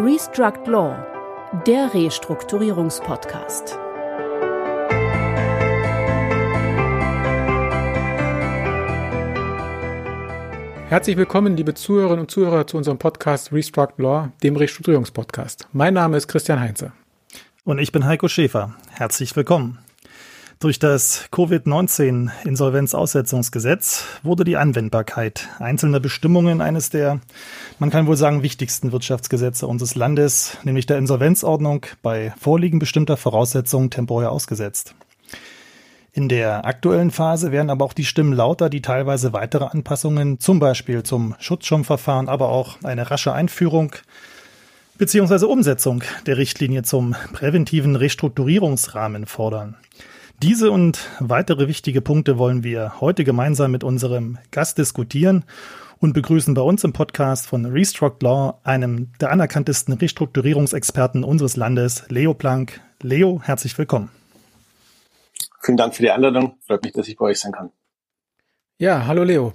Restruct Law, der Restrukturierungspodcast. Herzlich willkommen, liebe Zuhörerinnen und Zuhörer, zu unserem Podcast Restruct Law, dem Restrukturierungspodcast. Mein Name ist Christian Heinze. Und ich bin Heiko Schäfer. Herzlich willkommen. Durch das Covid-19-Insolvenzaussetzungsgesetz wurde die Anwendbarkeit einzelner Bestimmungen eines der, man kann wohl sagen, wichtigsten Wirtschaftsgesetze unseres Landes, nämlich der Insolvenzordnung, bei Vorliegen bestimmter Voraussetzungen temporär ausgesetzt. In der aktuellen Phase werden aber auch die Stimmen lauter, die teilweise weitere Anpassungen, zum Beispiel zum Schutzschirmverfahren, aber auch eine rasche Einführung bzw. Umsetzung der Richtlinie zum präventiven Restrukturierungsrahmen fordern. Diese und weitere wichtige Punkte wollen wir heute gemeinsam mit unserem Gast diskutieren und begrüßen bei uns im Podcast von Restruct Law einem der anerkanntesten Restrukturierungsexperten unseres Landes, Leo Planck. Leo, herzlich willkommen. Vielen Dank für die Einladung. Freut mich, dass ich bei euch sein kann. Ja, hallo Leo.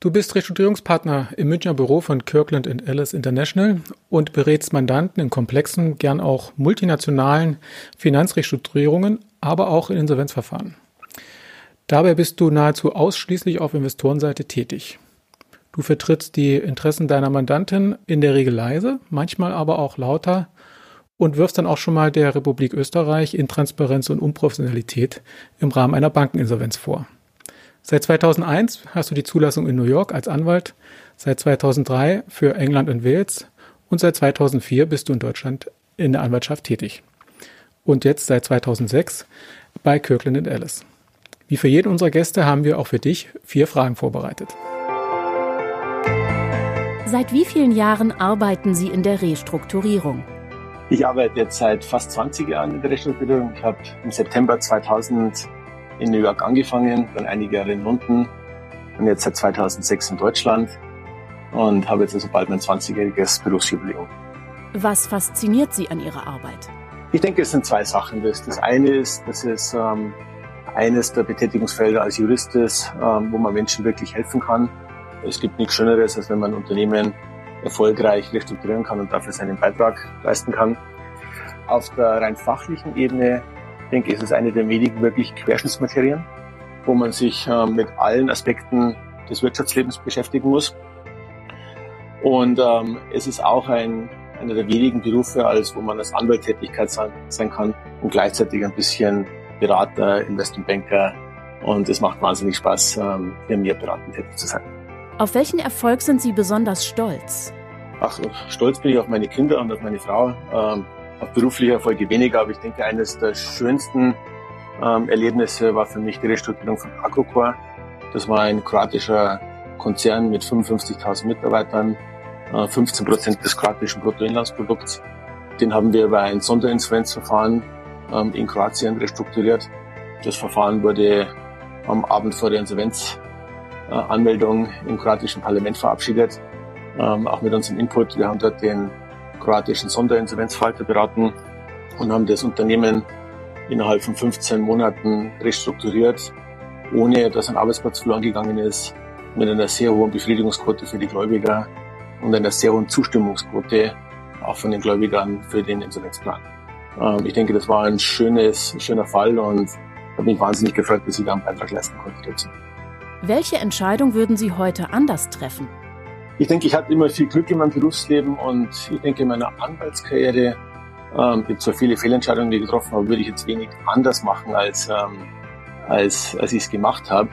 Du bist Restrukturierungspartner im Münchner Büro von Kirkland Ellis International und berätst Mandanten in komplexen, gern auch multinationalen Finanzrestrukturierungen aber auch in Insolvenzverfahren. Dabei bist du nahezu ausschließlich auf Investorenseite tätig. Du vertrittst die Interessen deiner Mandantin in der Regel leise, manchmal aber auch lauter und wirfst dann auch schon mal der Republik Österreich Intransparenz und Unprofessionalität im Rahmen einer Bankeninsolvenz vor. Seit 2001 hast du die Zulassung in New York als Anwalt, seit 2003 für England und Wales und seit 2004 bist du in Deutschland in der Anwaltschaft tätig und jetzt seit 2006 bei Kirkland Ellis. Wie für jeden unserer Gäste haben wir auch für dich vier Fragen vorbereitet. Seit wie vielen Jahren arbeiten Sie in der Restrukturierung? Ich arbeite jetzt seit fast 20 Jahren in der Restrukturierung. Ich habe im September 2000 in New York angefangen, dann einige Jahre in London und jetzt seit 2006 in Deutschland und habe jetzt also bald mein 20-jähriges Berufsjubiläum. Was fasziniert Sie an Ihrer Arbeit? Ich denke, es sind zwei Sachen. Das, das eine ist, dass es ähm, eines der Betätigungsfelder als Jurist ist, ähm, wo man Menschen wirklich helfen kann. Es gibt nichts Schöneres, als wenn man Unternehmen erfolgreich restrukturieren kann und dafür seinen Beitrag leisten kann. Auf der rein fachlichen Ebene, denke ich, ist es eine der wenigen wirklich Querschnittsmaterien, wo man sich äh, mit allen Aspekten des Wirtschaftslebens beschäftigen muss. Und ähm, es ist auch ein einer der wenigen Berufe, als wo man als Anwalt Tätigkeit sein, kann und gleichzeitig ein bisschen Berater, Investmentbanker. Und es macht wahnsinnig Spaß, ähm, hier mir beratend tätig zu sein. Auf welchen Erfolg sind Sie besonders stolz? Ach, stolz bin ich auf meine Kinder und auf meine Frau. Ähm, auf berufliche Erfolge weniger, aber ich denke, eines der schönsten ähm, Erlebnisse war für mich die Restrukturierung von Agrocor. Das war ein kroatischer Konzern mit 55.000 Mitarbeitern, 15 äh, Prozent des kroatischen Bruttoinlandsprodukts. Den haben wir über ein Sonderinsolvenzverfahren ähm, in Kroatien restrukturiert. Das Verfahren wurde am Abend vor der Insolvenzanmeldung im kroatischen Parlament verabschiedet, ähm, auch mit unserem Input. Wir haben dort den kroatischen Sonderinsolvenzfalter beraten und haben das Unternehmen innerhalb von 15 Monaten restrukturiert, ohne dass ein Arbeitsplatz verloren gegangen ist, mit einer sehr hohen Befriedigungsquote für die Gläubiger und einer sehr hohen Zustimmungsquote auch von den Gläubigern für den Insolvenzplan. Ähm, ich denke, das war ein schönes, schöner Fall und habe mich wahnsinnig gefreut, dass ich da einen Beitrag leisten konnte dazu. Welche Entscheidung würden Sie heute anders treffen? Ich denke, ich hatte immer viel Glück in meinem Berufsleben und ich denke, in meiner Anwaltskarriere ähm, gibt zwar viele Fehlentscheidungen, die ich getroffen habe, würde ich jetzt wenig anders machen, als, ähm, als, als ich es gemacht habe.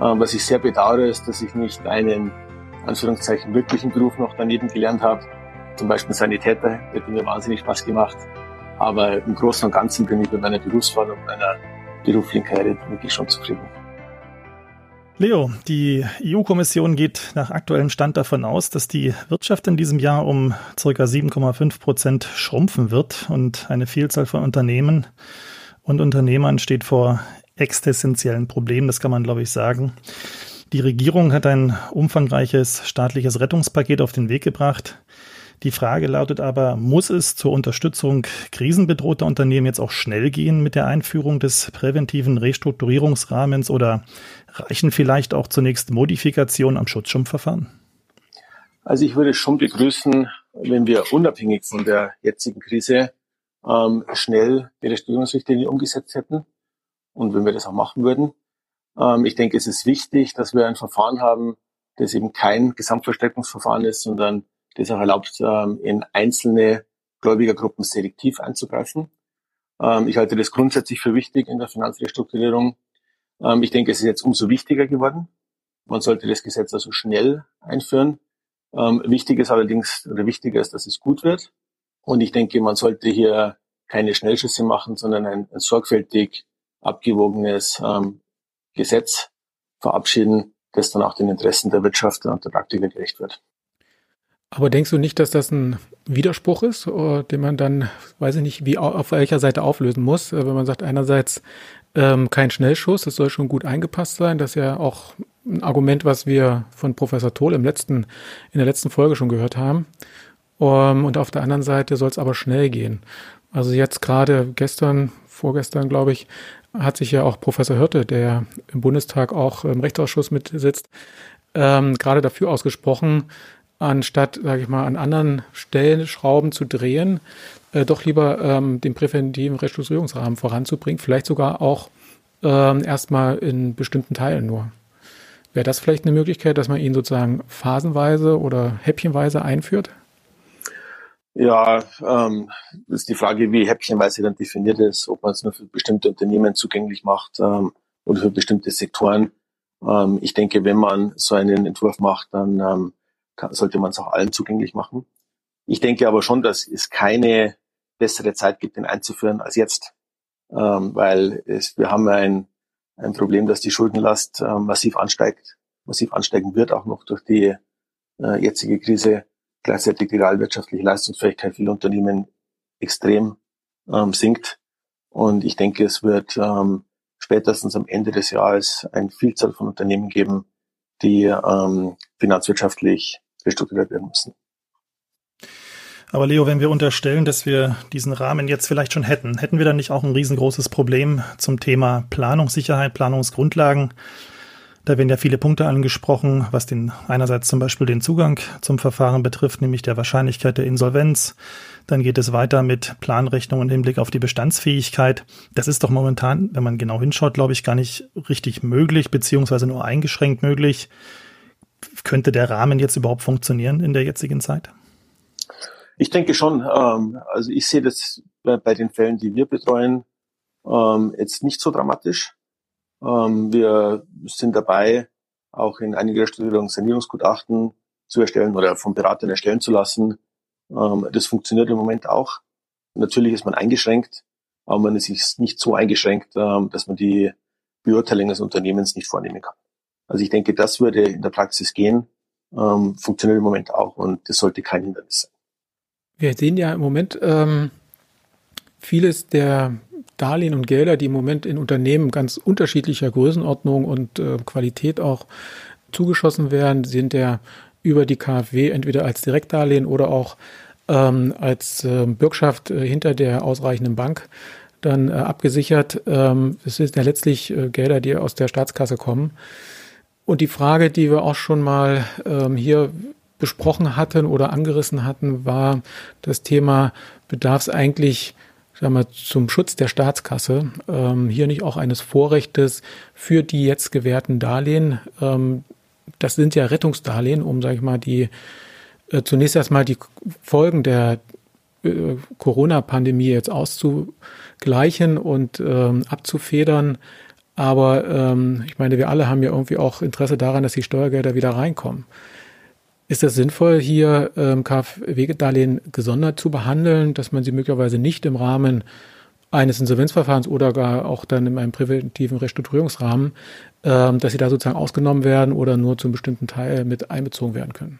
Ähm, was ich sehr bedauere, ist, dass ich nicht einen Anführungszeichen wirklichen Beruf noch daneben gelernt habe. Zum Beispiel Sanitäter, hätte mir wahnsinnig Spaß gemacht. Aber im Großen und Ganzen bin ich mit meiner Berufswahl und meiner beruflichen Karriere wirklich schon zufrieden. Leo, die EU-Kommission geht nach aktuellem Stand davon aus, dass die Wirtschaft in diesem Jahr um ca. 7,5 Prozent schrumpfen wird und eine Vielzahl von Unternehmen und Unternehmern steht vor existenziellen Problemen, das kann man glaube ich sagen. Die Regierung hat ein umfangreiches staatliches Rettungspaket auf den Weg gebracht. Die Frage lautet aber, muss es zur Unterstützung krisenbedrohter Unternehmen jetzt auch schnell gehen mit der Einführung des präventiven Restrukturierungsrahmens oder reichen vielleicht auch zunächst Modifikationen am Schutzschirmverfahren? Also ich würde schon begrüßen, wenn wir unabhängig von der jetzigen Krise ähm, schnell die Restrukturierungsrichtlinie umgesetzt hätten und wenn wir das auch machen würden. Ähm, ich denke, es ist wichtig, dass wir ein Verfahren haben, das eben kein Gesamtverstärkungsverfahren ist, sondern das auch erlaubt, ähm, in einzelne Gläubigergruppen selektiv einzugreifen. Ähm, ich halte das grundsätzlich für wichtig in der Finanzrestrukturierung. Ähm, ich denke, es ist jetzt umso wichtiger geworden. Man sollte das Gesetz also schnell einführen. Ähm, wichtig ist allerdings, oder wichtiger ist, dass es gut wird. Und ich denke, man sollte hier keine Schnellschüsse machen, sondern ein, ein sorgfältig abgewogenes ähm, Gesetz verabschieden, das dann auch den Interessen der Wirtschaft und der Praktiker gerecht wird. Aber denkst du nicht, dass das ein Widerspruch ist, äh, den man dann, weiß ich nicht, wie auf welcher Seite auflösen muss? Äh, wenn man sagt, einerseits ähm, kein Schnellschuss, es soll schon gut eingepasst sein. Das ist ja auch ein Argument, was wir von Professor Toll im letzten, in der letzten Folge schon gehört haben. Um, ähm, und auf der anderen Seite soll es aber schnell gehen. Also jetzt gerade gestern, vorgestern, glaube ich, hat sich ja auch Professor Hirte, der im Bundestag auch im Rechtsausschuss mitsitzt, ähm, gerade dafür ausgesprochen, anstatt, sage ich mal, an anderen Stellen Schrauben zu drehen, äh, doch lieber ähm, den präventiven Restrukturierungsrahmen voranzubringen, vielleicht sogar auch ähm, erstmal in bestimmten Teilen nur. Wäre das vielleicht eine Möglichkeit, dass man ihn sozusagen phasenweise oder häppchenweise einführt? Ja, ähm, ist die Frage, wie häppchenweise dann definiert ist, ob man es nur für bestimmte Unternehmen zugänglich macht ähm, oder für bestimmte Sektoren. Ähm, ich denke, wenn man so einen Entwurf macht, dann ähm, kann, sollte man es auch allen zugänglich machen. Ich denke aber schon, dass es keine bessere Zeit gibt, den einzuführen als jetzt, ähm, weil es, wir haben ein, ein Problem, dass die Schuldenlast ähm, massiv ansteigt, massiv ansteigen wird, auch noch durch die äh, jetzige Krise. Gleichzeitig die realwirtschaftliche Leistungsfähigkeit vieler Unternehmen extrem ähm, sinkt. Und ich denke, es wird ähm, spätestens am Ende des Jahres eine Vielzahl von Unternehmen geben, die ähm, finanzwirtschaftlich restrukturiert werden müssen. Aber Leo, wenn wir unterstellen, dass wir diesen Rahmen jetzt vielleicht schon hätten, hätten wir dann nicht auch ein riesengroßes Problem zum Thema Planungssicherheit, Planungsgrundlagen? Da werden ja viele Punkte angesprochen, was den einerseits zum Beispiel den Zugang zum Verfahren betrifft, nämlich der Wahrscheinlichkeit der Insolvenz. Dann geht es weiter mit Planrechnungen im Hinblick auf die Bestandsfähigkeit. Das ist doch momentan, wenn man genau hinschaut, glaube ich, gar nicht richtig möglich, beziehungsweise nur eingeschränkt möglich. Könnte der Rahmen jetzt überhaupt funktionieren in der jetzigen Zeit? Ich denke schon. Ähm, also ich sehe das bei, den Fällen, die wir betreuen, ähm, jetzt nicht so dramatisch. Ähm, wir sind dabei, auch in einiger Studierung Sanierungsgutachten zu erstellen oder vom Beratern erstellen zu lassen. Ähm, das funktioniert im Moment auch. Natürlich ist man eingeschränkt, aber man ist nicht so eingeschränkt, ähm, dass man die Beurteilung des Unternehmens nicht vornehmen kann. Also ich denke, das würde in der Praxis gehen, ähm, funktioniert im Moment auch und das sollte kein Hindernis sein. Wir sehen ja im Moment ähm, vieles der Darlehen und Gelder, die im Moment in Unternehmen ganz unterschiedlicher Größenordnung und äh, Qualität auch zugeschossen werden, sind ja über die KfW entweder als Direktdarlehen oder auch ähm, als äh, Bürgschaft äh, hinter der ausreichenden Bank dann äh, abgesichert. Ähm, es sind ja letztlich äh, Gelder, die aus der Staatskasse kommen. Und die Frage, die wir auch schon mal ähm, hier besprochen hatten oder angerissen hatten, war das Thema, bedarf es eigentlich sagen wir, zum Schutz der Staatskasse ähm, hier nicht auch eines Vorrechtes für die jetzt gewährten Darlehen. Ähm, das sind ja Rettungsdarlehen, um, sage ich mal, die äh, zunächst erstmal die Folgen der äh, Corona-Pandemie jetzt auszugleichen und ähm, abzufedern. Aber ähm, ich meine, wir alle haben ja irgendwie auch Interesse daran, dass die Steuergelder wieder reinkommen. Ist es sinnvoll, hier ähm, KfW-Darlehen gesondert zu behandeln, dass man sie möglicherweise nicht im Rahmen eines Insolvenzverfahrens oder gar auch dann in einem präventiven Restrukturierungsrahmen, ähm, dass sie da sozusagen ausgenommen werden oder nur zum bestimmten Teil mit einbezogen werden können?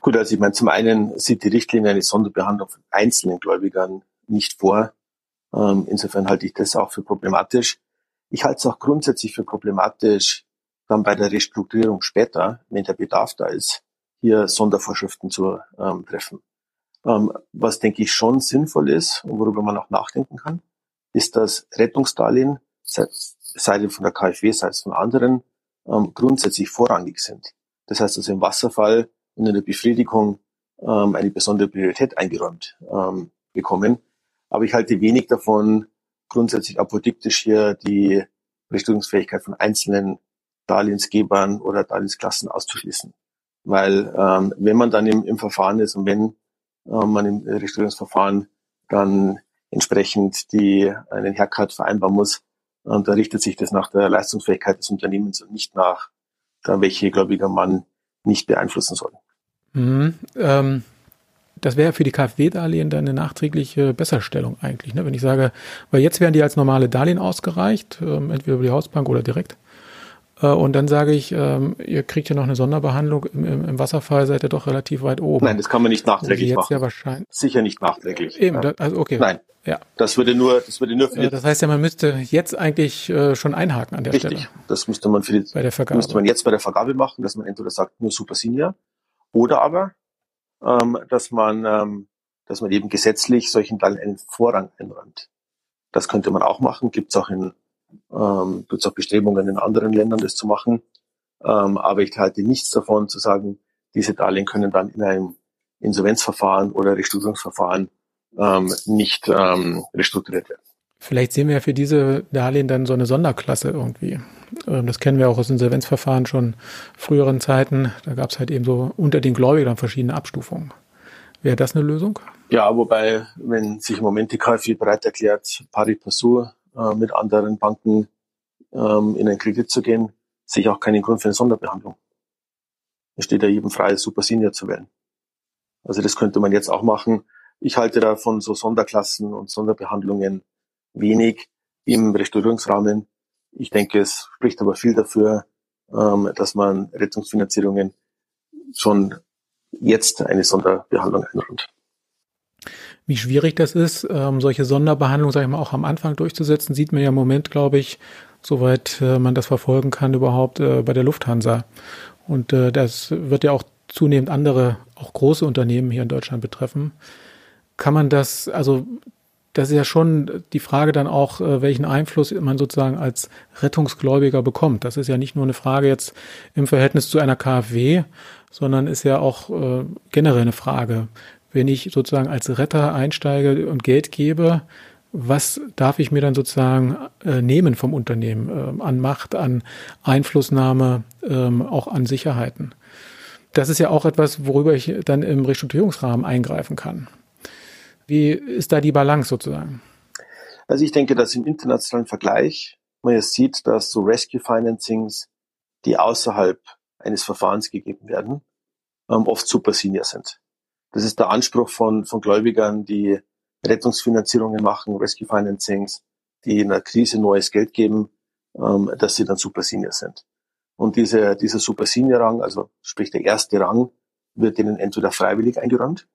Gut, also ich meine, zum einen sieht die Richtlinie eine Sonderbehandlung von einzelnen Gläubigern nicht vor. Ähm, insofern halte ich das auch für problematisch. Ich halte es auch grundsätzlich für problematisch, dann bei der Restrukturierung später, wenn der Bedarf da ist, hier Sondervorschriften zu ähm, treffen. Ähm, was denke ich schon sinnvoll ist und worüber man auch nachdenken kann, ist, dass Rettungsdarlehen, sei, sei von der KfW, sei es von anderen, ähm, grundsätzlich vorrangig sind. Das heißt also im Wasserfall und in der Befriedigung ähm, eine besondere Priorität eingeräumt ähm, bekommen. Aber ich halte wenig davon, grundsätzlich apodiktisch hier die Restrukturierungsfähigkeit von einzelnen Darlehensgebern oder Darlehensklassen auszuschließen. Weil ähm, wenn man dann im, im Verfahren ist und wenn äh, man im Restrukturierungsverfahren dann entsprechend die einen Haircut vereinbaren muss, äh, da richtet sich das nach der Leistungsfähigkeit des Unternehmens und nicht nach da welche gläubiger Mann nicht beeinflussen soll. Mhm, ähm, das wäre für die KfW-Darlehen dann eine nachträgliche Besserstellung eigentlich, ne? wenn ich sage, weil jetzt werden die als normale Darlehen ausgereicht, ähm, entweder über die Hausbank oder direkt. Äh, und dann sage ich, ähm, ihr kriegt ja noch eine Sonderbehandlung. Im, im, Im, Wasserfall seid ihr doch relativ weit oben. Nein, das kann man nicht nachträglich jetzt machen. Ja wahrscheinlich. Sicher nicht nachträglich. Eben, ja. also okay. Nein. Ja. Das würde nur, das würde nur für die Das heißt ja, man müsste jetzt eigentlich äh, schon einhaken an der Richtig. Stelle. Das müsste man für die, bei der Vergabe. müsste man jetzt bei der Vergabe machen, dass man entweder sagt nur Super Senior oder aber, ähm, dass man, ähm, dass man eben gesetzlich solchen Teilen einen Vorrang einräumt. Das könnte man auch machen, gibt es auch in ähm, gibt auch Bestrebungen in anderen Ländern, das zu machen. Ähm, aber ich halte nichts davon zu sagen, diese Darlehen können dann in einem Insolvenzverfahren oder Restrukturierungsverfahren ähm, nicht ähm, restrukturiert werden. Vielleicht sehen wir ja für diese Darlehen dann so eine Sonderklasse irgendwie. Ähm, das kennen wir auch aus Insolvenzverfahren schon früheren Zeiten. Da gab es halt eben so unter den Gläubigern verschiedene Abstufungen. Wäre das eine Lösung? Ja, wobei, wenn sich im Moment die KfW bereit erklärt, pari passu äh, mit anderen Banken ähm, in einen Kredit zu gehen, sehe ich auch keinen Grund für eine Sonderbehandlung. Es steht ja jedem frei, Super Senior zu werden. Also das könnte man jetzt auch machen. Ich halte da von so Sonderklassen und Sonderbehandlungen wenig im Restaurierungsrahmen. Ich denke, es spricht aber viel dafür, ähm, dass man Rettungsfinanzierungen schon jetzt eine Sonderbehandlung einräumt. Wie schwierig das ist, ähm, solche Sonderbehandlungen, sage ich mal, auch am Anfang durchzusetzen, sieht man ja im Moment, glaube ich, soweit äh, man das verfolgen kann, überhaupt äh, bei der Lufthansa. Und äh, das wird ja auch zunehmend andere, auch große Unternehmen hier in Deutschland betreffen. Kann man das, also das ist ja schon die Frage dann auch, äh, welchen Einfluss man sozusagen als Rettungsgläubiger bekommt. Das ist ja nicht nur eine Frage jetzt im Verhältnis zu einer KfW, sondern ist ja auch äh, generell eine Frage. Wenn ich sozusagen als Retter einsteige und Geld gebe, was darf ich mir dann sozusagen äh, nehmen vom Unternehmen äh, an Macht, an Einflussnahme, ähm, auch an Sicherheiten? Das ist ja auch etwas, worüber ich dann im Restrukturierungsrahmen eingreifen kann. Wie ist da die Balance sozusagen? Also ich denke, dass im internationalen Vergleich man jetzt sieht, dass so Rescue Financings, die außerhalb eines Verfahrens gegeben werden, ähm, oft super senior sind. Das ist der Anspruch von, von Gläubigern, die Rettungsfinanzierungen machen, Rescue Financings, die in einer Krise neues Geld geben, ähm, dass sie dann Super Senior sind. Und diese, dieser Super Senior Rang, also sprich der erste Rang, wird ihnen entweder freiwillig eingeräumt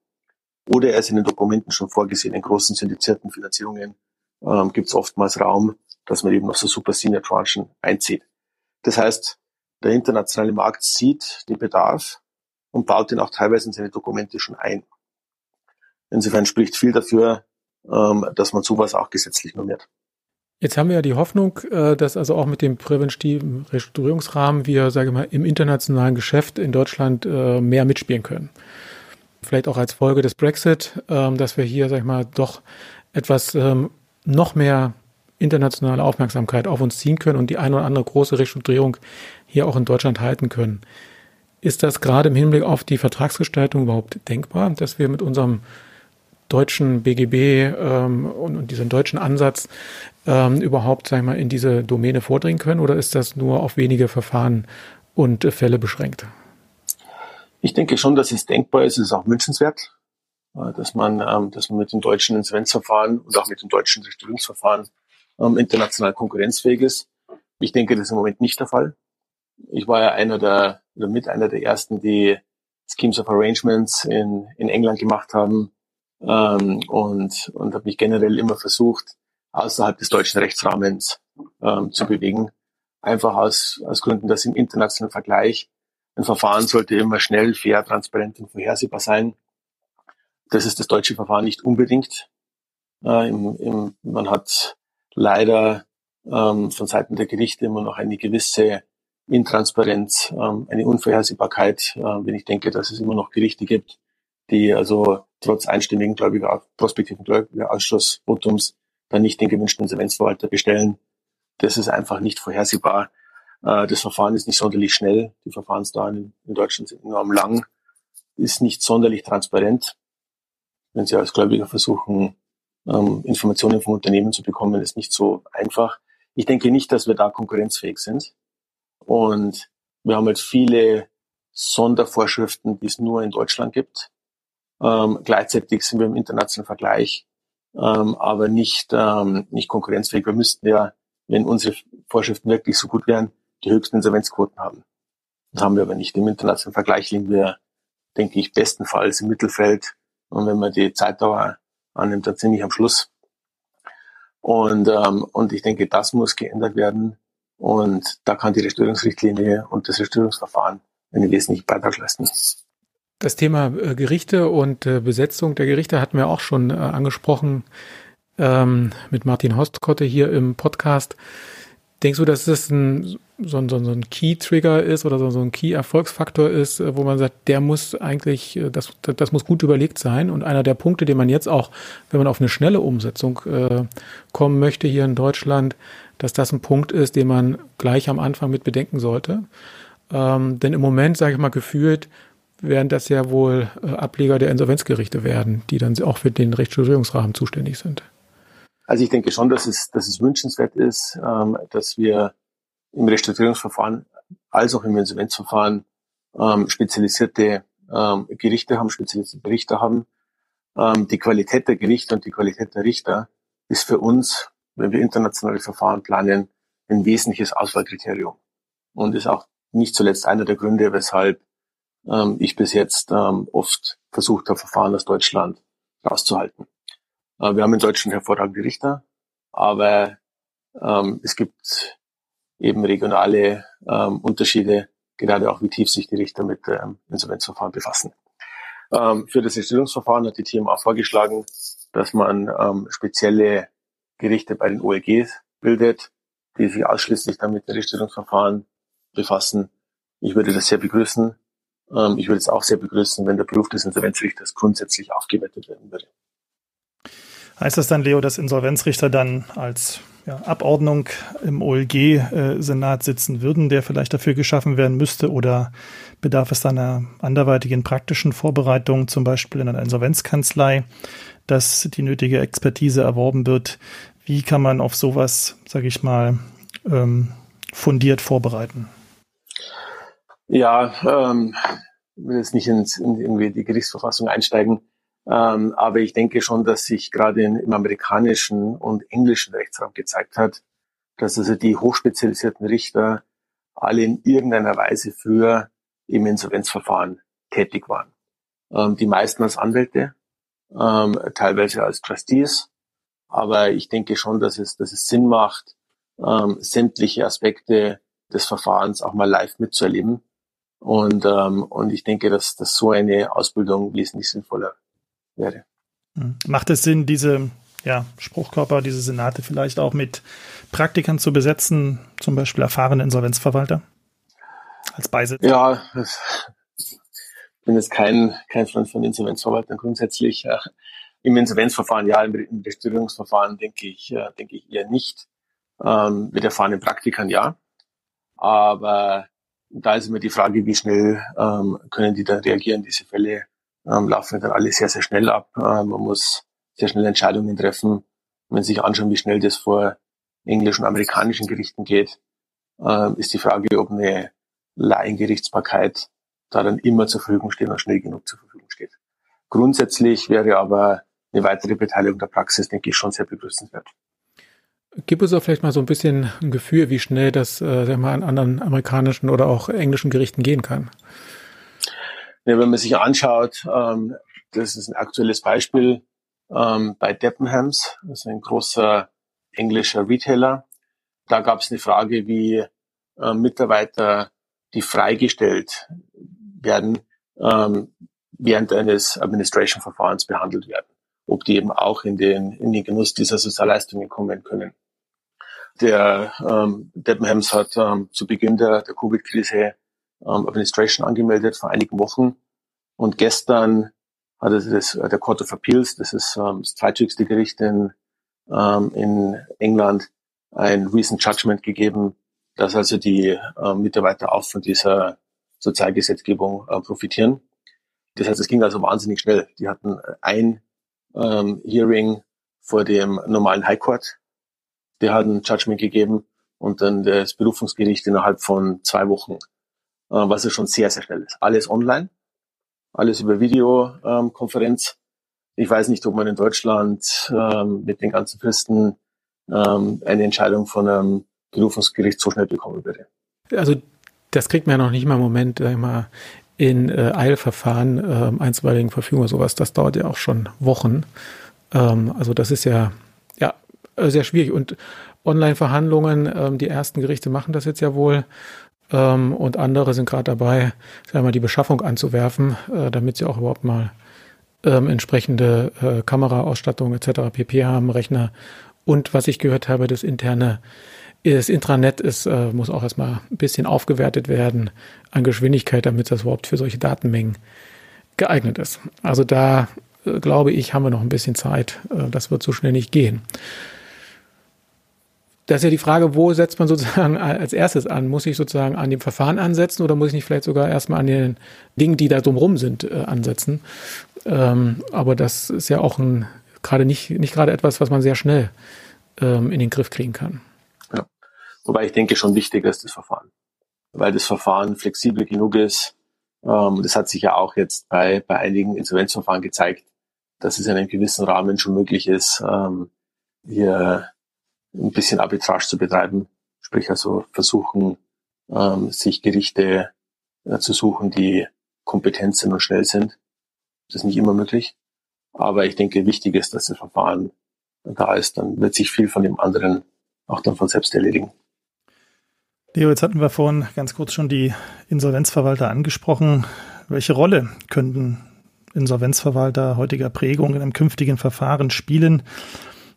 oder er ist in den Dokumenten schon vorgesehen. In großen syndizierten Finanzierungen ähm, gibt es oftmals Raum, dass man eben noch so Super Senior Tranchen einzieht. Das heißt, der internationale Markt sieht den Bedarf und baut den auch teilweise in seine Dokumente schon ein. Insofern spricht viel dafür, ähm, dass man sowas auch gesetzlich normiert. Jetzt haben wir ja die Hoffnung, äh, dass also auch mit dem präventiven Restrukturierungsrahmen wir, sage ich mal, im internationalen Geschäft in Deutschland äh, mehr mitspielen können. Vielleicht auch als Folge des Brexit, ähm, dass wir hier, sag ich mal, doch etwas ähm, noch mehr internationale Aufmerksamkeit auf uns ziehen können und die eine oder andere große Restrukturierung hier auch in Deutschland halten können. Ist das gerade im Hinblick auf die Vertragsgestaltung überhaupt denkbar, dass wir mit unserem deutschen BGB ähm, und, und diesem deutschen Ansatz ähm, überhaupt, sag ich mal, in diese Domäne vordringen können? Oder ist das nur auf wenige Verfahren und äh, Fälle beschränkt? Ich denke schon, dass es denkbar ist, es ist auch wünschenswert, äh, dass man, ähm, dass man mit dem deutschen Insolvenzverfahren und auch mit dem deutschen Restrukturierungsverfahren ähm, international konkurrenzfähig ist. Ich denke, das ist im Moment nicht der Fall. Ich war ja einer der, oder mit einer der ersten, die Schemes of Arrangements in, in England gemacht haben, ähm, und, und habe mich generell immer versucht, außerhalb des deutschen Rechtsrahmens ähm, zu bewegen. Einfach aus, aus Gründen, dass im internationalen Vergleich ein Verfahren sollte immer schnell, fair, transparent und vorhersehbar sein. Das ist das deutsche Verfahren nicht unbedingt. Äh, im, im, man hat leider ähm, von Seiten der Gerichte immer noch eine gewisse Intransparenz, ähm, eine Unvorhersehbarkeit, äh, wenn ich denke, dass es immer noch Gerichte gibt, die also trotz einstimmigen Gläubiger, prospektiven Gläubigerausschussvotums dann nicht den gewünschten Insolvenzverwalter bestellen. Das ist einfach nicht vorhersehbar. Äh, das Verfahren ist nicht sonderlich schnell. Die Verfahrensdauern in Deutschland sind enorm lang. Ist nicht sonderlich transparent. Wenn Sie als Gläubiger versuchen, ähm, Informationen vom Unternehmen zu bekommen, ist nicht so einfach. Ich denke nicht, dass wir da konkurrenzfähig sind. Und wir haben halt viele Sondervorschriften, die es nur in Deutschland gibt. Ähm, gleichzeitig sind wir im internationalen Vergleich ähm, aber nicht, ähm, nicht konkurrenzfähig. Wir müssten ja, wenn unsere Vorschriften wirklich so gut wären, die höchsten Insolvenzquoten haben. Das haben wir aber nicht. Im internationalen Vergleich liegen wir, denke ich, bestenfalls im Mittelfeld. Und wenn man die Zeitdauer annimmt, dann ziemlich am Schluss. Und, ähm, und ich denke, das muss geändert werden. Und da kann die Restaurierungsrichtlinie und das Restaurierungsverfahren einen wesentlichen Beitrag leisten. Das Thema äh, Gerichte und äh, Besetzung der Gerichte hatten wir auch schon äh, angesprochen ähm, mit Martin Hostkotte hier im Podcast. Denkst du, dass das ein, so ein, so ein Key-Trigger ist oder so, ein Key-Erfolgsfaktor ist, wo man sagt, der muss eigentlich, das, das muss gut überlegt sein und einer der Punkte, den man jetzt auch, wenn man auf eine schnelle Umsetzung äh, kommen möchte hier in Deutschland, dass das ein Punkt ist, den man gleich am Anfang mit bedenken sollte. Ähm, denn im Moment, sage ich mal, gefühlt werden das ja wohl äh, Ableger der Insolvenzgerichte werden, die dann auch für den Rechtsstudierungsrahmen zuständig sind. Also ich denke schon, dass es, dass es wünschenswert ist, ähm, dass wir im Restrukturierungsverfahren als auch im Insolvenzverfahren ähm, spezialisierte ähm, Gerichte haben, spezialisierte Richter haben. Ähm, die Qualität der Gerichte und die Qualität der Richter ist für uns, wenn wir internationale Verfahren planen, ein wesentliches Auswahlkriterium und ist auch nicht zuletzt einer der Gründe, weshalb ähm, ich bis jetzt ähm, oft versucht habe, Verfahren aus Deutschland rauszuhalten. Äh, wir haben in Deutschland hervorragende Richter, aber ähm, es gibt eben regionale ähm, Unterschiede, gerade auch wie tief sich die Richter mit ähm, Insolvenzverfahren befassen. Ähm, für das Erstellungsverfahren hat die TMA vorgeschlagen, dass man ähm, spezielle Gerichte bei den OLGs bildet, die sich ausschließlich damit mit Erstellungsverfahren befassen. Ich würde das sehr begrüßen. Ähm, ich würde es auch sehr begrüßen, wenn der Beruf des Insolvenzrichters grundsätzlich aufgewertet werden würde. Heißt das dann, Leo, dass Insolvenzrichter dann als ja, Abordnung im OLG-Senat sitzen würden, der vielleicht dafür geschaffen werden müsste? Oder bedarf es einer anderweitigen praktischen Vorbereitung, zum Beispiel in einer Insolvenzkanzlei, dass die nötige Expertise erworben wird? Wie kann man auf sowas, sage ich mal, ähm, fundiert vorbereiten? Ja, ähm, ich will jetzt nicht ins, in irgendwie die Gerichtsverfassung einsteigen, ähm, aber ich denke schon, dass sich gerade im amerikanischen und englischen Rechtsraum gezeigt hat, dass also die hochspezialisierten Richter alle in irgendeiner Weise früher im Insolvenzverfahren tätig waren. Ähm, die meisten als Anwälte, ähm, teilweise als Trustees, aber ich denke schon, dass es, dass es Sinn macht, ähm, sämtliche Aspekte des Verfahrens auch mal live mitzuerleben und, ähm, und ich denke, dass, dass so eine Ausbildung wesentlich sinnvoller wäre. Hm. Macht es Sinn, diese ja, Spruchkörper, diese Senate vielleicht auch mit Praktikern zu besetzen, zum Beispiel erfahrene Insolvenzverwalter als Beisitzer? Ja, ich bin jetzt kein, kein Freund von Insolvenzverwaltern grundsätzlich. Äh, Im Insolvenzverfahren ja, im Besteuerungsverfahren denke ich, äh, denke ich eher nicht. Ähm, mit erfahrenen Praktikern ja. Aber da ist immer die Frage, wie schnell ähm, können die dann reagieren. Diese Fälle ähm, laufen dann alle sehr, sehr schnell ab. Ähm, man muss sehr schnell Entscheidungen treffen. Wenn Sie sich anschauen, wie schnell das vor englischen und amerikanischen Gerichten geht, ähm, ist die Frage, ob eine Laiengerichtsbarkeit da dann immer zur Verfügung steht und schnell genug zur Verfügung steht. Grundsätzlich wäre aber eine weitere Beteiligung der Praxis, denke ich, schon sehr begrüßenswert. Gib uns auch vielleicht mal so ein bisschen ein Gefühl, wie schnell das äh, sag mal, an anderen amerikanischen oder auch englischen Gerichten gehen kann. Ja, wenn man sich anschaut, ähm, das ist ein aktuelles Beispiel ähm, bei Debenhams, das ist ein großer englischer Retailer. Da gab es eine Frage, wie äh, Mitarbeiter, die freigestellt werden, ähm, während eines Administration-Verfahrens behandelt werden ob die eben auch in den, in den Genuss dieser Sozialleistungen kommen können. Der ähm, Debenhams hat ähm, zu Beginn der, der Covid-Krise ähm, Administration angemeldet vor einigen Wochen und gestern hat also das, der Court of Appeals, das ist ähm, das zweithöchste Gericht in, ähm, in England, ein Recent Judgment gegeben, dass also die äh, Mitarbeiter auch von dieser Sozialgesetzgebung äh, profitieren. Das heißt, es ging also wahnsinnig schnell. Die hatten ein ähm, Hearing vor dem normalen High Court. Der hat ein Judgment gegeben und dann das Berufungsgericht innerhalb von zwei Wochen, äh, was ja schon sehr, sehr schnell ist. Alles online, alles über Videokonferenz. ich weiß nicht, ob man in Deutschland ähm, mit den ganzen Fristen ähm, eine Entscheidung von einem Berufungsgericht so schnell bekommen würde. Also das kriegt man ja noch nicht mal im Moment immer in äh, Eilverfahren, äh, einstweiligen Verfügung oder sowas. Das dauert ja auch schon Wochen. Ähm, also das ist ja, ja sehr schwierig. Und Online-Verhandlungen, ähm, die ersten Gerichte machen das jetzt ja wohl. Ähm, und andere sind gerade dabei, sagen wir die Beschaffung anzuwerfen, äh, damit sie auch überhaupt mal ähm, entsprechende äh, Kameraausstattung etc. pp haben, Rechner. Und was ich gehört habe, das interne das Intranet ist, äh, muss auch erstmal ein bisschen aufgewertet werden an Geschwindigkeit, damit das überhaupt für solche Datenmengen geeignet ist. Also da äh, glaube ich, haben wir noch ein bisschen Zeit. Äh, das wird so schnell nicht gehen. Das ist ja die Frage, wo setzt man sozusagen als erstes an? Muss ich sozusagen an dem Verfahren ansetzen oder muss ich nicht vielleicht sogar erstmal an den Dingen, die da drumherum sind, äh, ansetzen? Ähm, aber das ist ja auch ein, gerade nicht, nicht gerade etwas, was man sehr schnell ähm, in den Griff kriegen kann. Wobei ich denke, schon wichtiger ist das Verfahren. Weil das Verfahren flexibel genug ist. Ähm, das hat sich ja auch jetzt bei, bei einigen Insolvenzverfahren gezeigt, dass es in einem gewissen Rahmen schon möglich ist, ähm, hier ein bisschen Arbitrage zu betreiben. Sprich also versuchen, ähm, sich Gerichte äh, zu suchen, die kompetent sind und schnell sind. Das ist nicht immer möglich. Aber ich denke, wichtig ist, dass das Verfahren da ist. Dann wird sich viel von dem anderen auch dann von selbst erledigen. Leo, jetzt hatten wir vorhin ganz kurz schon die Insolvenzverwalter angesprochen. Welche Rolle könnten Insolvenzverwalter heutiger Prägung in einem künftigen Verfahren spielen?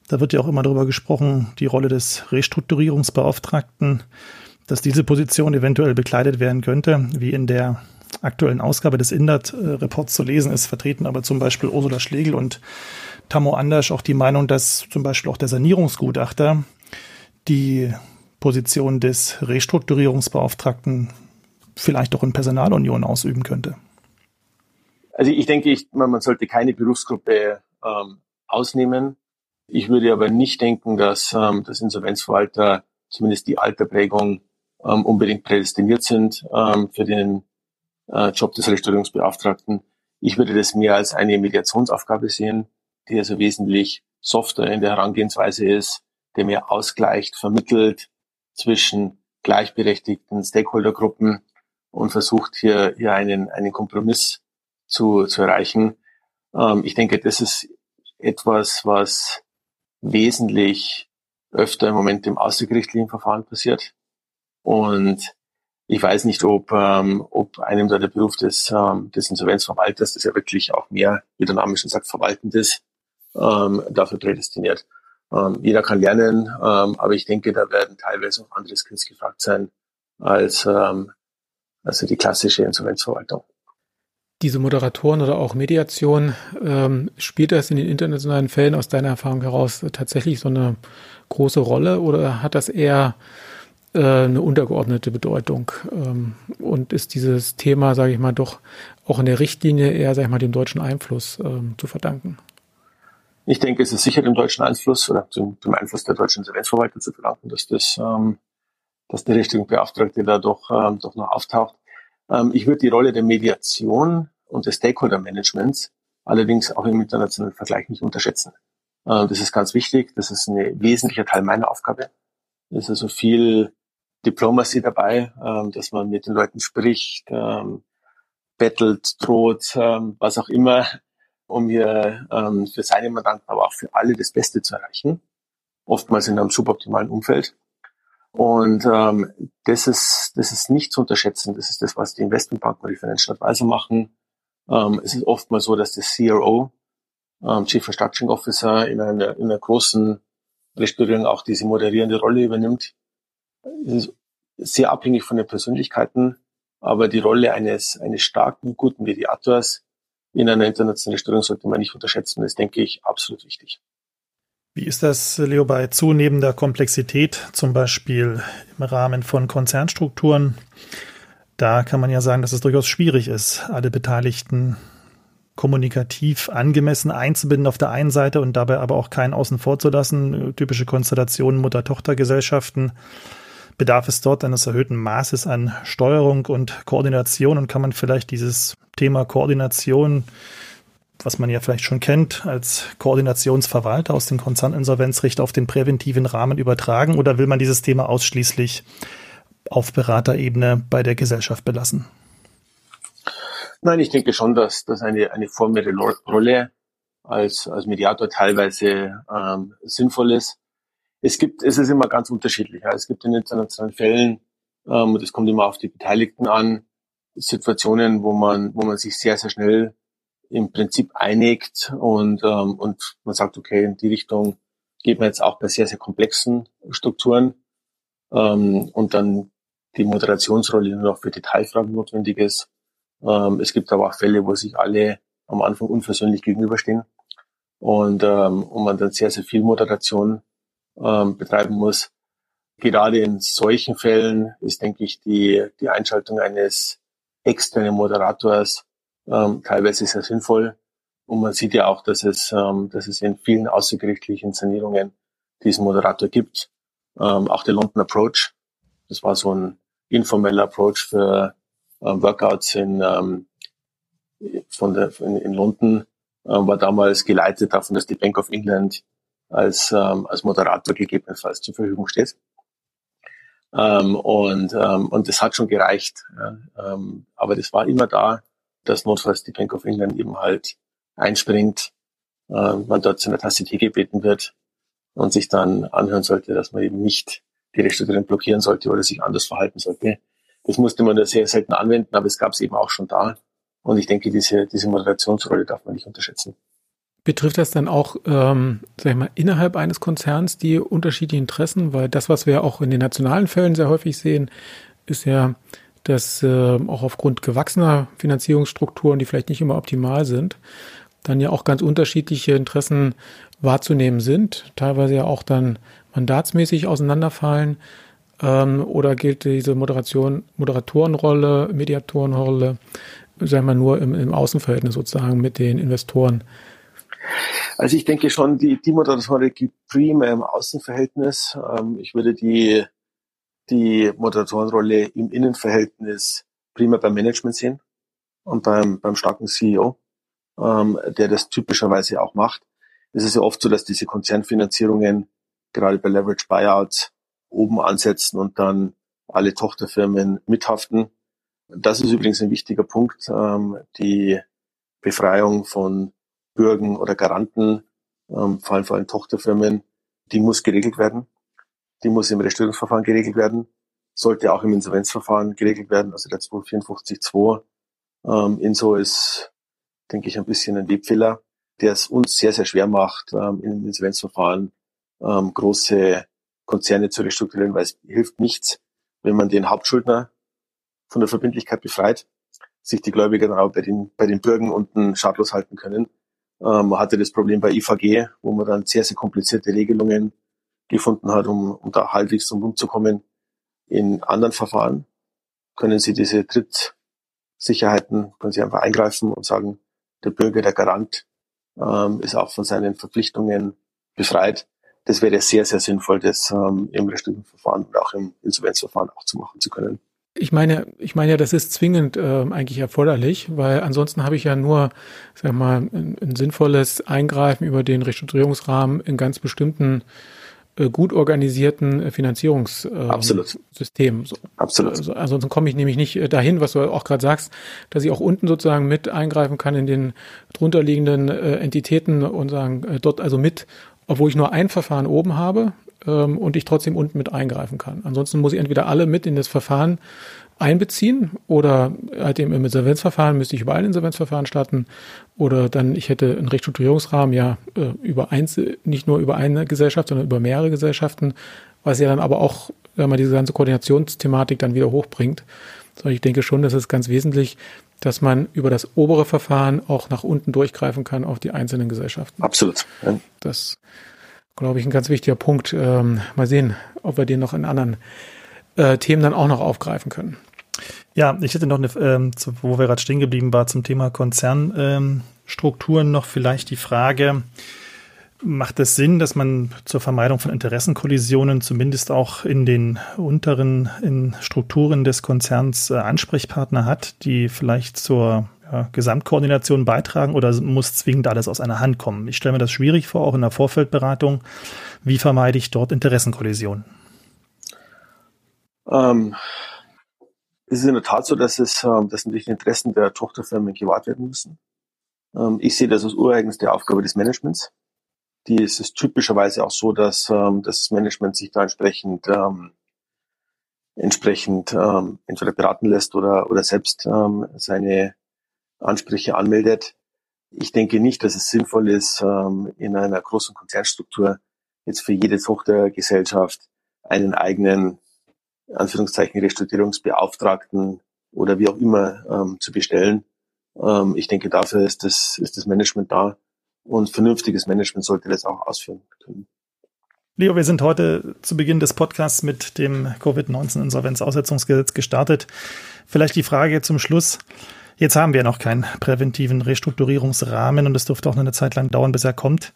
Da wird ja auch immer darüber gesprochen, die Rolle des Restrukturierungsbeauftragten, dass diese Position eventuell bekleidet werden könnte, wie in der aktuellen Ausgabe des INDAT-Reports zu lesen ist, vertreten aber zum Beispiel Ursula Schlegel und Tammo Anders auch die Meinung, dass zum Beispiel auch der Sanierungsgutachter die Position des Restrukturierungsbeauftragten vielleicht auch in Personalunion ausüben könnte? Also ich denke, ich, man sollte keine Berufsgruppe ähm, ausnehmen. Ich würde aber nicht denken, dass ähm, das Insolvenzverwalter, zumindest die Alterprägung, ähm, unbedingt prädestiniert sind ähm, für den äh, Job des Restaurierungsbeauftragten. Ich würde das mehr als eine Mediationsaufgabe sehen, die also wesentlich softer in der Herangehensweise ist, der mehr ausgleicht, vermittelt, zwischen gleichberechtigten Stakeholdergruppen und versucht hier, hier einen, einen Kompromiss zu, zu erreichen. Ähm, ich denke, das ist etwas, was wesentlich öfter im Moment im außergerichtlichen Verfahren passiert. Und ich weiß nicht, ob, ähm, ob einem da der Beruf des, ähm, des Insolvenzverwalters, das ja wirklich auch mehr, wie der Name schon sagt, verwaltend ist, ähm, dafür prädestiniert. Ähm, jeder kann lernen, ähm, aber ich denke, da werden teilweise auch andere Skills gefragt sein als ähm, also die klassische Insolvenzverwaltung. Diese Moderatoren oder auch Mediation, ähm, spielt das in den internationalen Fällen aus deiner Erfahrung heraus tatsächlich so eine große Rolle oder hat das eher äh, eine untergeordnete Bedeutung? Ähm, und ist dieses Thema, sage ich mal, doch auch in der Richtlinie eher, sage ich mal, dem deutschen Einfluss ähm, zu verdanken? Ich denke, es ist sicher dem deutschen Einfluss oder dem, dem Einfluss der deutschen Insolvenzverwalter zu verdanken, dass das, ähm, dass der richtige Beauftragte da doch, ähm, doch noch auftaucht. Ähm, ich würde die Rolle der Mediation und des Stakeholder-Managements allerdings auch im internationalen Vergleich nicht unterschätzen. Ähm, das ist ganz wichtig. Das ist ein wesentlicher Teil meiner Aufgabe. Es ist also viel Diplomacy dabei, ähm, dass man mit den Leuten spricht, ähm, bettelt, droht, ähm, was auch immer, um hier ähm, für seine Mandanten, aber auch für alle das Beste zu erreichen. Oftmals in einem suboptimalen Umfeld. Und ähm, das ist das ist nicht zu unterschätzen. Das ist das, was die Investmentbanken und die Financial Advisor machen. Ähm, es ist oftmals so, dass der CRO, ähm, Chief Restructuring Officer, in einer, in einer großen Restrukturierung auch diese moderierende Rolle übernimmt. Es ist sehr abhängig von den Persönlichkeiten, aber die Rolle eines eines starken, guten Mediators in einer internationalen Störung sollte man nicht unterschätzen. Das denke ich absolut wichtig. Wie ist das, Leo, bei zunehmender Komplexität, zum Beispiel im Rahmen von Konzernstrukturen? Da kann man ja sagen, dass es durchaus schwierig ist, alle Beteiligten kommunikativ angemessen einzubinden auf der einen Seite und dabei aber auch keinen außen vor zu lassen. Typische Konstellationen Mutter-Tochter-Gesellschaften. Bedarf es dort eines erhöhten Maßes an Steuerung und Koordination und kann man vielleicht dieses Thema Koordination, was man ja vielleicht schon kennt, als Koordinationsverwalter aus dem Konzerninsolvenzrecht auf den präventiven Rahmen übertragen oder will man dieses Thema ausschließlich auf Beraterebene bei der Gesellschaft belassen? Nein, ich denke schon, dass das eine, eine formelle Rolle als, als Mediator teilweise ähm, sinnvoll ist. Es gibt, es ist immer ganz unterschiedlich. Es gibt in internationalen Fällen, ähm, und es kommt immer auf die Beteiligten an, Situationen, wo man, wo man sich sehr, sehr schnell im Prinzip einigt und, ähm, und man sagt, okay, in die Richtung geht man jetzt auch bei sehr, sehr komplexen Strukturen ähm, und dann die Moderationsrolle nur noch für Detailfragen notwendig ist. Ähm, es gibt aber auch Fälle, wo sich alle am Anfang unversöhnlich gegenüberstehen und, ähm, und man dann sehr, sehr viel Moderation ähm, betreiben muss. Gerade in solchen Fällen ist, denke ich, die, die Einschaltung eines externen Moderators ähm, teilweise sehr sinnvoll. Und man sieht ja auch, dass es, ähm, dass es in vielen außergerichtlichen Sanierungen diesen Moderator gibt. Ähm, auch der London Approach, das war so ein informeller Approach für ähm, Workouts in, ähm, von der, in, in London, ähm, war damals geleitet davon, dass die Bank of England als, ähm, als Moderator gegebenenfalls zur Verfügung steht. Ähm, und, ähm, und das hat schon gereicht. Ja. Ähm, aber das war immer da, dass notfalls die Bank of England eben halt einspringt, äh, man dort zu einer Tasse Tee gebeten wird und sich dann anhören sollte, dass man eben nicht die Restrukturierung blockieren sollte oder sich anders verhalten sollte. Das musste man da sehr selten anwenden, aber es gab es eben auch schon da. Und ich denke, diese, diese Moderationsrolle darf man nicht unterschätzen. Betrifft das dann auch, ähm, sag ich mal, innerhalb eines Konzerns die unterschiedlichen Interessen? Weil das, was wir auch in den nationalen Fällen sehr häufig sehen, ist ja, dass äh, auch aufgrund gewachsener Finanzierungsstrukturen, die vielleicht nicht immer optimal sind, dann ja auch ganz unterschiedliche Interessen wahrzunehmen sind, teilweise ja auch dann mandatsmäßig auseinanderfallen. Ähm, oder gilt diese Moderation, Moderatorenrolle, Mediatorenrolle, sagen wir nur im, im Außenverhältnis sozusagen mit den Investoren? Also ich denke schon, die, die Moderatorenrolle gibt prima im Außenverhältnis. Ähm, ich würde die, die Moderatorenrolle im Innenverhältnis prima beim Management sehen und beim, beim starken CEO, ähm, der das typischerweise auch macht. Es ist ja oft so, dass diese Konzernfinanzierungen gerade bei Leverage Buyouts oben ansetzen und dann alle Tochterfirmen mithaften. Das ist übrigens ein wichtiger Punkt, ähm, die Befreiung von Bürgen oder Garanten, ähm, vor allem vor allem Tochterfirmen, die muss geregelt werden. Die muss im Restrukturierungsverfahren geregelt werden, sollte auch im Insolvenzverfahren geregelt werden, also der 254.2. Ähm, Inso ist, denke ich, ein bisschen ein Webfehler, der es uns sehr, sehr schwer macht, ähm, im Insolvenzverfahren ähm, große Konzerne zu restrukturieren, weil es hilft nichts, wenn man den Hauptschuldner von der Verbindlichkeit befreit, sich die Gläubiger dann auch bei den, bei den Bürgen unten schadlos halten können. Ähm, man hatte das Problem bei IVG, wo man dann sehr, sehr komplizierte Regelungen gefunden hat, um, um da halbwegs zum Bund zu kommen. In anderen Verfahren können Sie diese Trittsicherheiten, können Sie einfach eingreifen und sagen, der Bürger, der Garant, ähm, ist auch von seinen Verpflichtungen befreit das wäre sehr, sehr sinnvoll, das ähm, im Rechtlichen und auch im Insolvenzverfahren auch zu machen zu können. Ich meine, ich meine ja, das ist zwingend äh, eigentlich erforderlich, weil ansonsten habe ich ja nur, sag mal, ein, ein sinnvolles Eingreifen über den Restrukturierungsrahmen in ganz bestimmten äh, gut organisierten äh, Finanzierungssystemen. Absolut. So. Absolut. Also, ansonsten komme ich nämlich nicht äh, dahin, was du auch gerade sagst, dass ich auch unten sozusagen mit eingreifen kann in den drunterliegenden äh, Entitäten und sagen, äh, dort also mit obwohl ich nur ein Verfahren oben habe ähm, und ich trotzdem unten mit eingreifen kann. Ansonsten muss ich entweder alle mit in das Verfahren einbeziehen oder halt im Insolvenzverfahren müsste ich über ein Insolvenzverfahren starten oder dann ich hätte einen Restrukturierungsrahmen ja äh, über eins, nicht nur über eine Gesellschaft, sondern über mehrere Gesellschaften, was ja dann aber auch, wenn man diese ganze Koordinationsthematik dann wieder hochbringt. So, ich denke schon, dass es ganz wesentlich, dass man über das obere Verfahren auch nach unten durchgreifen kann auf die einzelnen Gesellschaften. Absolut. Ja. Das glaube ich ein ganz wichtiger Punkt. Ähm, mal sehen, ob wir den noch in anderen äh, Themen dann auch noch aufgreifen können. Ja, ich hätte noch eine, ähm, wo wir gerade stehen geblieben war, zum Thema Konzernstrukturen ähm, noch vielleicht die Frage, Macht es Sinn, dass man zur Vermeidung von Interessenkollisionen zumindest auch in den unteren in Strukturen des Konzerns äh, Ansprechpartner hat, die vielleicht zur ja, Gesamtkoordination beitragen oder muss zwingend alles aus einer Hand kommen? Ich stelle mir das schwierig vor, auch in der Vorfeldberatung. Wie vermeide ich dort Interessenkollisionen? Ähm, es ist in der Tat so, dass es, ähm, dass natürlich die Interessen der Tochterfirmen gewahrt werden müssen. Ähm, ich sehe das als ureigenste Aufgabe des Managements die ist es typischerweise auch so, dass ähm, das Management sich da entsprechend ähm, entsprechend ähm, entweder beraten lässt oder oder selbst ähm, seine Ansprüche anmeldet. Ich denke nicht, dass es sinnvoll ist, ähm, in einer großen Konzernstruktur jetzt für jede Tochtergesellschaft einen eigenen Anführungszeichen Restrukturierungsbeauftragten oder wie auch immer ähm, zu bestellen. Ähm, ich denke, dafür ist das, ist das Management da, und vernünftiges Management sollte das auch ausführen können. Leo, wir sind heute zu Beginn des Podcasts mit dem Covid-19-Insolvenzaussetzungsgesetz gestartet. Vielleicht die Frage zum Schluss. Jetzt haben wir noch keinen präventiven Restrukturierungsrahmen und es dürfte auch noch eine Zeit lang dauern, bis er kommt.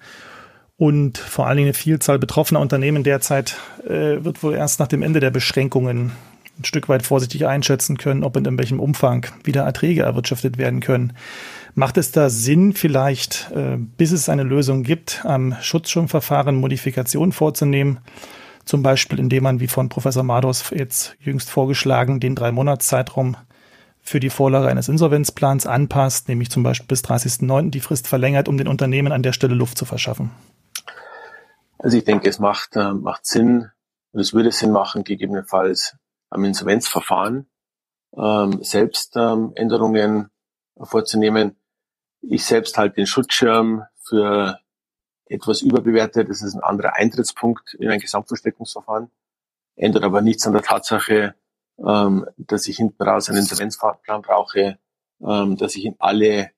Und vor allen Dingen eine Vielzahl betroffener Unternehmen derzeit äh, wird wohl erst nach dem Ende der Beschränkungen ein Stück weit vorsichtig einschätzen können, ob und in welchem Umfang wieder Erträge erwirtschaftet werden können. Macht es da Sinn, vielleicht, äh, bis es eine Lösung gibt, am Schutzschirmverfahren Modifikationen vorzunehmen? Zum Beispiel, indem man, wie von Professor Mados jetzt jüngst vorgeschlagen, den drei Monatszeitraum für die Vorlage eines Insolvenzplans anpasst, nämlich zum Beispiel bis 30.09. die Frist verlängert, um den Unternehmen an der Stelle Luft zu verschaffen? Also ich denke, es macht, äh, macht Sinn und es würde Sinn machen, gegebenenfalls am Insolvenzverfahren ähm, selbst ähm, Änderungen vorzunehmen. Ich selbst halte den Schutzschirm für etwas überbewertet. Das ist ein anderer Eintrittspunkt in ein Gesamtversteckungsverfahren. Ändert aber nichts an der Tatsache, ähm, dass ich hinten raus einen Insolvenzplan brauche, ähm, dass ich in alle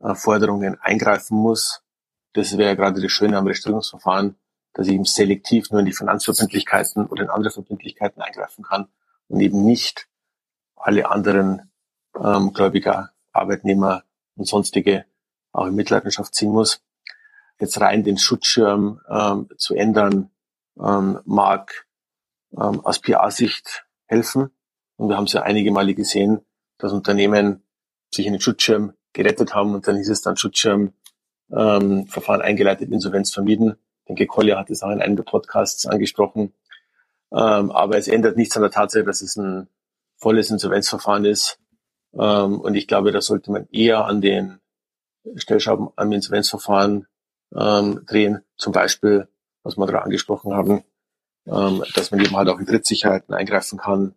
äh, Forderungen eingreifen muss. Das wäre gerade das Schöne am Registrierungsverfahren, dass ich eben selektiv nur in die Finanzverbindlichkeiten oder in andere Verbindlichkeiten eingreifen kann und eben nicht alle anderen ähm, Gläubiger, Arbeitnehmer und sonstige auch in Mitleidenschaft ziehen muss. Jetzt rein den Schutzschirm ähm, zu ändern, ähm, mag ähm, aus PR-Sicht helfen. Und wir haben es ja einige Male gesehen, dass Unternehmen sich in den Schutzschirm gerettet haben und dann hieß es dann Schutzschirm ähm, Verfahren eingeleitet, Insolvenz vermieden. Ich denke, Collier hat es auch in einem der Podcasts angesprochen. Ähm, aber es ändert nichts an der Tatsache, dass es ein volles Insolvenzverfahren ist. Ähm, und ich glaube, da sollte man eher an den Stellschrauben am Insolvenzverfahren ähm, drehen. Zum Beispiel, was wir gerade angesprochen haben, ähm, dass man eben halt auch in Drittsicherheiten eingreifen kann,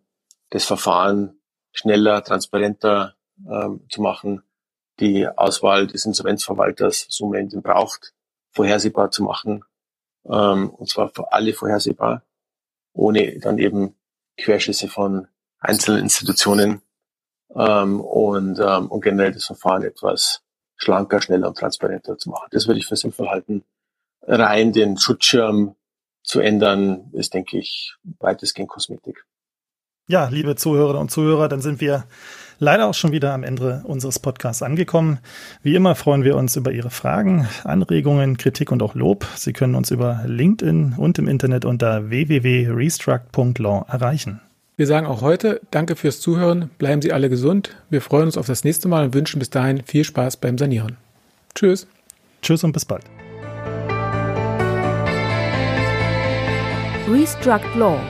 das Verfahren schneller, transparenter ähm, zu machen, die Auswahl des Insolvenzverwalters, so man ihn braucht, vorhersehbar zu machen, ähm, und zwar für alle vorhersehbar, ohne dann eben Querschüsse von einzelnen Institutionen ähm, und, ähm, und generell das Verfahren etwas schlanker, schneller und transparenter zu machen. Das würde ich für sinnvoll halten. Rein den Schutzschirm zu ändern, ist, denke ich, weitestgehend Kosmetik. Ja, liebe Zuhörerinnen und Zuhörer, dann sind wir leider auch schon wieder am Ende unseres Podcasts angekommen. Wie immer freuen wir uns über Ihre Fragen, Anregungen, Kritik und auch Lob. Sie können uns über LinkedIn und im Internet unter www.restruct.law erreichen. Wir sagen auch heute Danke fürs Zuhören, bleiben Sie alle gesund. Wir freuen uns auf das nächste Mal und wünschen bis dahin viel Spaß beim Sanieren. Tschüss. Tschüss und bis bald. Restruct Law,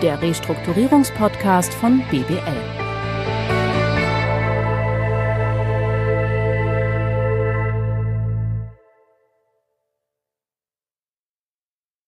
der Restrukturierungspodcast von BBL.